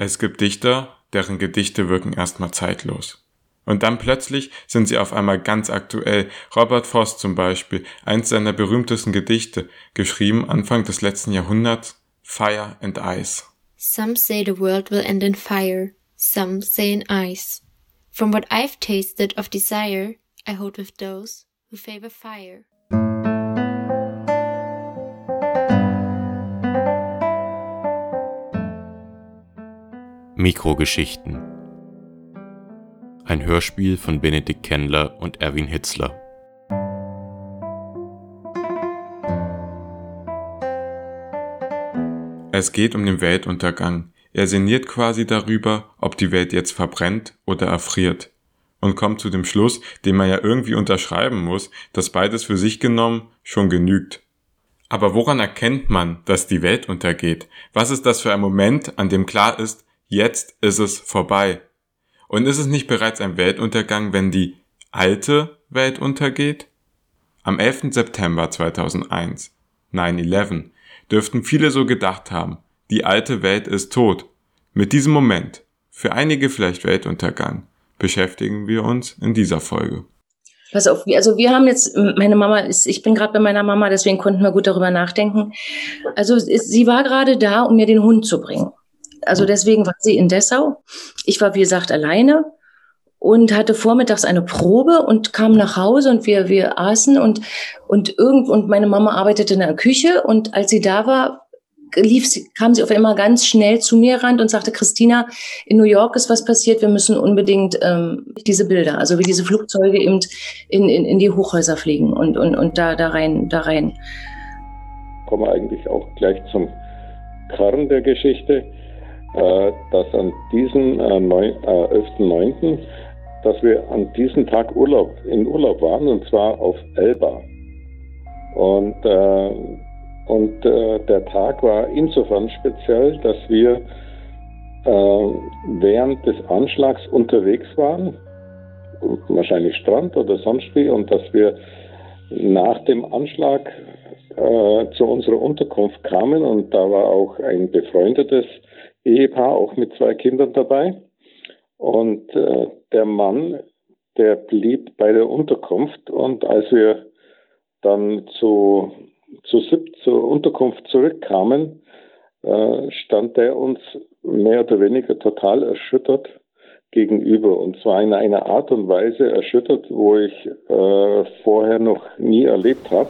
Es gibt Dichter, deren Gedichte wirken erstmal zeitlos. Und dann plötzlich sind sie auf einmal ganz aktuell. Robert Frost zum Beispiel, eins seiner berühmtesten Gedichte, geschrieben Anfang des letzten Jahrhunderts, Fire and Ice. Some say the world will end in fire, some say in ice. From what I've tasted of desire, I hold with those who favor fire. Mikrogeschichten Ein Hörspiel von Benedikt Kendler und Erwin Hitzler Es geht um den Weltuntergang. Er sinniert quasi darüber, ob die Welt jetzt verbrennt oder erfriert. Und kommt zu dem Schluss, den man ja irgendwie unterschreiben muss, dass beides für sich genommen schon genügt. Aber woran erkennt man, dass die Welt untergeht? Was ist das für ein Moment, an dem klar ist, jetzt ist es vorbei. Und ist es nicht bereits ein Weltuntergang, wenn die alte Welt untergeht? Am 11. September 2001, 9-11, dürften viele so gedacht haben, die alte Welt ist tot. Mit diesem Moment, für einige vielleicht Weltuntergang, beschäftigen wir uns in dieser Folge. Pass auf, also wir haben jetzt, meine Mama ist, ich bin gerade bei meiner Mama, deswegen konnten wir gut darüber nachdenken. Also sie war gerade da, um mir den Hund zu bringen also deswegen war sie in Dessau. Ich war, wie gesagt, alleine und hatte vormittags eine Probe und kam nach Hause und wir, wir aßen und, und irgend, und meine Mama arbeitete in der Küche und als sie da war, lief sie, kam sie auf einmal ganz schnell zu mir ran und sagte, Christina, in New York ist was passiert, wir müssen unbedingt ähm, diese Bilder, also wie diese Flugzeuge eben in, in, in die Hochhäuser fliegen und, und, und da, da rein, da rein. Kommen wir eigentlich auch gleich zum Kern der Geschichte. Äh, dass an diesem äh, 11.9., äh, dass wir an diesem Tag Urlaub, in Urlaub waren, und zwar auf Elba. Und, äh, und äh, der Tag war insofern speziell, dass wir äh, während des Anschlags unterwegs waren, wahrscheinlich Strand oder sonst wie, und dass wir nach dem Anschlag zu unserer Unterkunft kamen und da war auch ein befreundetes Ehepaar, auch mit zwei Kindern dabei. Und äh, der Mann, der blieb bei der Unterkunft. Und als wir dann zu, zu SIP, zur Unterkunft zurückkamen, äh, stand er uns mehr oder weniger total erschüttert gegenüber. Und zwar in einer Art und Weise erschüttert, wo ich äh, vorher noch nie erlebt habe.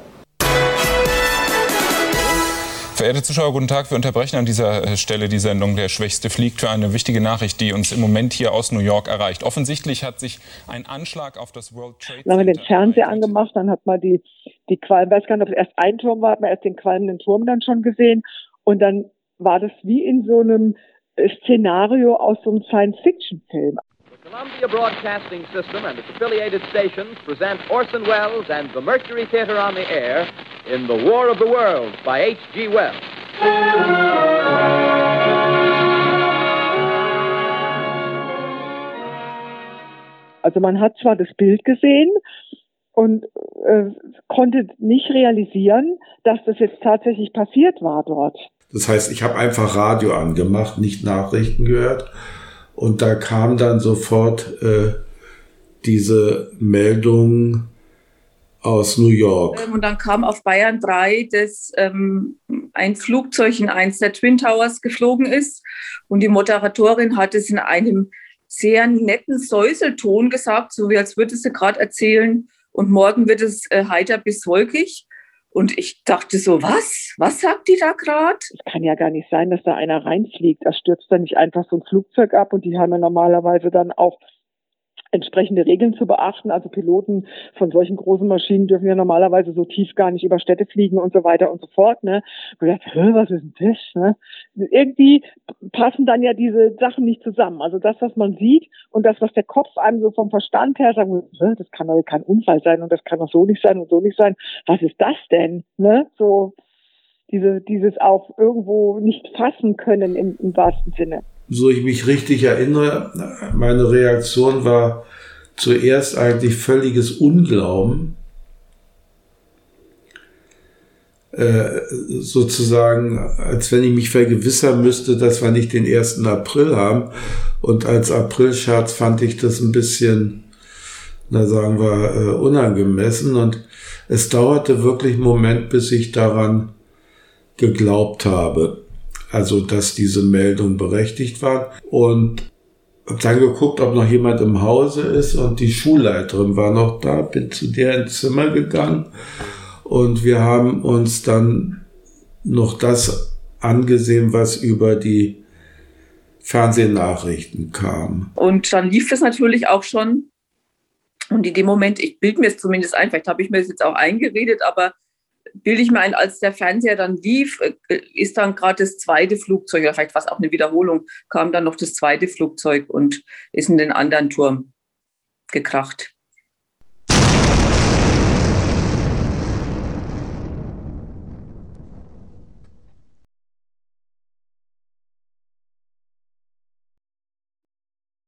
Verehrte Zuschauer, guten Tag. Wir unterbrechen an dieser äh, Stelle die Sendung Der Schwächste fliegt für eine wichtige Nachricht, die uns im Moment hier aus New York erreicht. Offensichtlich hat sich ein Anschlag auf das World Trade Center... Dann haben wir den Fernseher angemacht, dann hat man die, die Qualm, weiß gar nicht, ob es erst ein Turm war, hat man erst den qualmenden Turm dann schon gesehen. Und dann war das wie in so einem äh, Szenario aus so einem Science-Fiction-Film. Columbia Broadcasting System and its affiliated stations present Orson Welles and the Mercury Theater on the Air in The War of the Worlds by H.G. Wells. Also man hat zwar das Bild gesehen und äh, konnte nicht realisieren, dass das jetzt tatsächlich passiert war dort. Das heißt, ich habe einfach Radio angemacht, nicht Nachrichten gehört und da kam dann sofort äh, diese Meldung aus New York. Ähm, und dann kam auf Bayern 3, dass ähm, ein Flugzeug in eins der Twin Towers geflogen ist. Und die Moderatorin hat es in einem sehr netten Säuselton gesagt, so wie als würde sie gerade erzählen. Und morgen wird es äh, heiter bis wolkig. Und ich dachte so, was? Was sagt die da gerade? Es kann ja gar nicht sein, dass da einer reinfliegt. Da stürzt dann nicht einfach so ein Flugzeug ab und die haben ja normalerweise dann auch entsprechende Regeln zu beachten. Also Piloten von solchen großen Maschinen dürfen ja normalerweise so tief gar nicht über Städte fliegen und so weiter und so fort. Ne? Und ich dachte, was ist denn das? Ne? Irgendwie passen dann ja diese Sachen nicht zusammen. Also das, was man sieht und das, was der Kopf einem so vom Verstand her sagt, das kann doch kein Unfall sein und das kann doch so nicht sein und so nicht sein. Was ist das denn? Ne? So diese, dieses auch irgendwo nicht fassen können im, im wahrsten Sinne so ich mich richtig erinnere, meine Reaktion war zuerst eigentlich völliges Unglauben. äh, sozusagen, als wenn ich mich vergewissern müsste, dass wir nicht den 1. April haben. Und als Aprilscherz fand ich das ein bisschen, na sagen wir, äh, unangemessen. Und es dauerte wirklich einen Moment, bis ich daran geglaubt habe. Also, dass diese Meldung berechtigt war. Und hab dann geguckt, ob noch jemand im Hause ist und die Schulleiterin war noch da, bin zu der ins Zimmer gegangen und wir haben uns dann noch das angesehen, was über die Fernsehnachrichten kam. Und dann lief das natürlich auch schon. Und in dem Moment, ich bilde mir es zumindest ein, vielleicht habe ich mir das jetzt auch eingeredet, aber bilde ich mir ein, als der Fernseher dann lief, äh, ist dann gerade das zweite Flugzeug, oder vielleicht war es auch eine Wiederholung, kam dann noch das zweite Flugzeug und ist in den anderen Turm gekracht.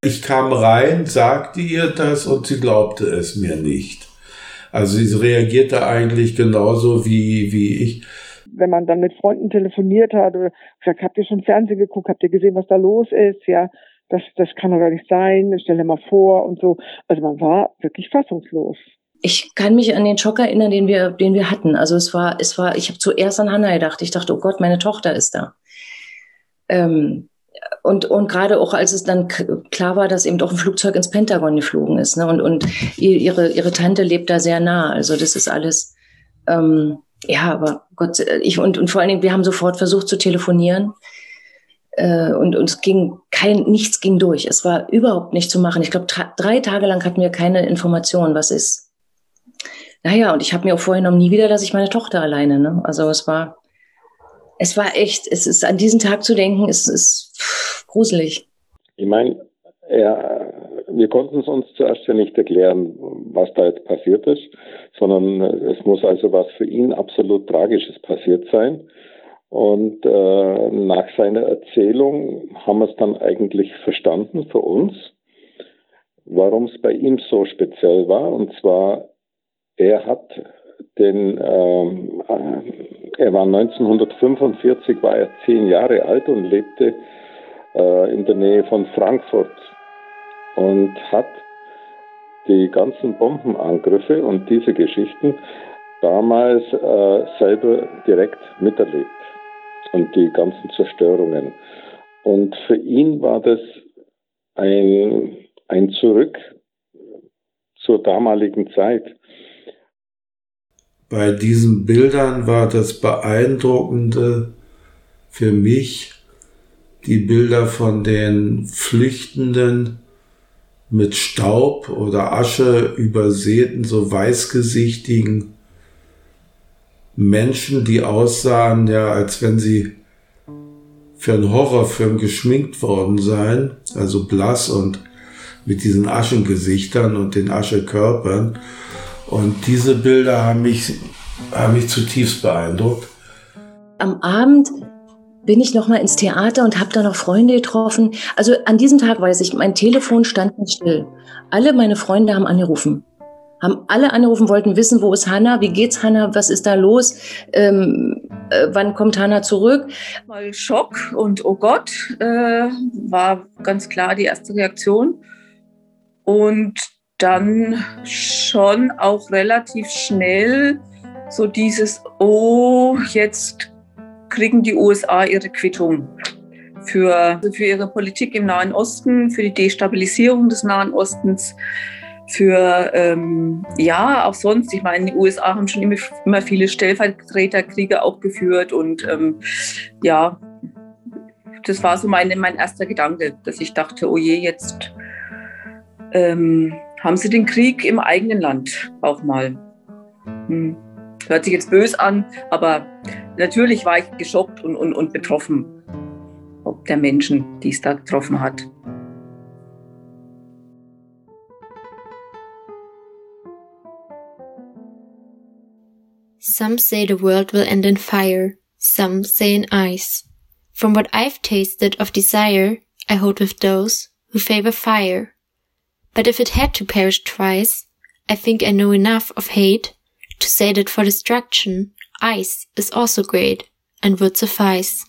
Ich kam rein, sagte ihr das und sie glaubte es mir nicht. Also sie reagierte eigentlich genauso wie, wie ich. Wenn man dann mit Freunden telefoniert hat oder gesagt, habt ihr schon Fernsehen geguckt, habt ihr gesehen, was da los ist, ja, das, das kann doch gar nicht sein, stell dir mal vor und so. Also man war wirklich fassungslos. Ich kann mich an den Schock erinnern, den wir, den wir hatten. Also es war, es war, ich habe zuerst an Hannah gedacht. Ich dachte, oh Gott, meine Tochter ist da. Ähm, und, und gerade auch als es dann klar war, dass eben doch ein Flugzeug ins Pentagon geflogen ist. Ne? Und, und ihre, ihre Tante lebt da sehr nah. Also das ist alles, ähm, ja, aber Gott, ich und, und vor allen Dingen, wir haben sofort versucht zu telefonieren. Äh, und uns ging kein, nichts ging durch. Es war überhaupt nicht zu machen. Ich glaube, drei Tage lang hatten wir keine Information, was ist. Naja, und ich habe mir auch vorgenommen, nie wieder, dass ich meine Tochter alleine. Ne? Also es war, es war echt, es ist an diesen Tag zu denken, es ist gruselig. Ich meine, ja, wir konnten es uns zuerst ja nicht erklären, was da jetzt passiert ist, sondern es muss also was für ihn absolut Tragisches passiert sein. Und äh, nach seiner Erzählung haben wir es dann eigentlich verstanden für uns, warum es bei ihm so speziell war. Und zwar, er hat den, ähm, äh, er war 1945, war er zehn Jahre alt und lebte äh, in der Nähe von Frankfurt und hat die ganzen Bombenangriffe und diese Geschichten damals äh, selber direkt miterlebt und die ganzen Zerstörungen. Und für ihn war das ein, ein Zurück zur damaligen Zeit. Bei diesen Bildern war das Beeindruckende für mich die Bilder von den Flüchtenden mit Staub oder Asche übersäten, so weißgesichtigen Menschen, die aussahen, ja, als wenn sie für einen Horrorfilm geschminkt worden seien, also blass und mit diesen Aschengesichtern und den Aschekörpern. Und diese Bilder haben mich, haben mich zutiefst beeindruckt. Am Abend bin ich noch mal ins Theater und habe da noch Freunde getroffen. Also an diesem Tag weiß ich, mein Telefon stand nicht still. Alle meine Freunde haben angerufen. Haben alle angerufen, wollten wissen, wo ist Hanna, wie geht's Hanna, was ist da los, ähm, äh, wann kommt Hanna zurück? Mal Schock und oh Gott, äh, war ganz klar die erste Reaktion. Und dann schon auch relativ schnell so dieses, oh, jetzt kriegen die USA ihre Quittung für, für ihre Politik im Nahen Osten, für die Destabilisierung des Nahen Ostens, für, ähm, ja, auch sonst. Ich meine, die USA haben schon immer, immer viele Stellvertreterkriege auch geführt und ähm, ja, das war so meine, mein erster Gedanke, dass ich dachte, oh je, jetzt ähm, haben sie den Krieg im eigenen Land auch mal. Hm. Hört sich jetzt böse an, aber natürlich war ich geschockt und, und, und betroffen, ob der Menschen, die es da getroffen hat. Some say the world will end in fire, some say in ice. From what I've tasted of desire, I hold with those who favor fire. But if it had to perish twice, I think I know enough of hate to say that for destruction ice is also great and would suffice.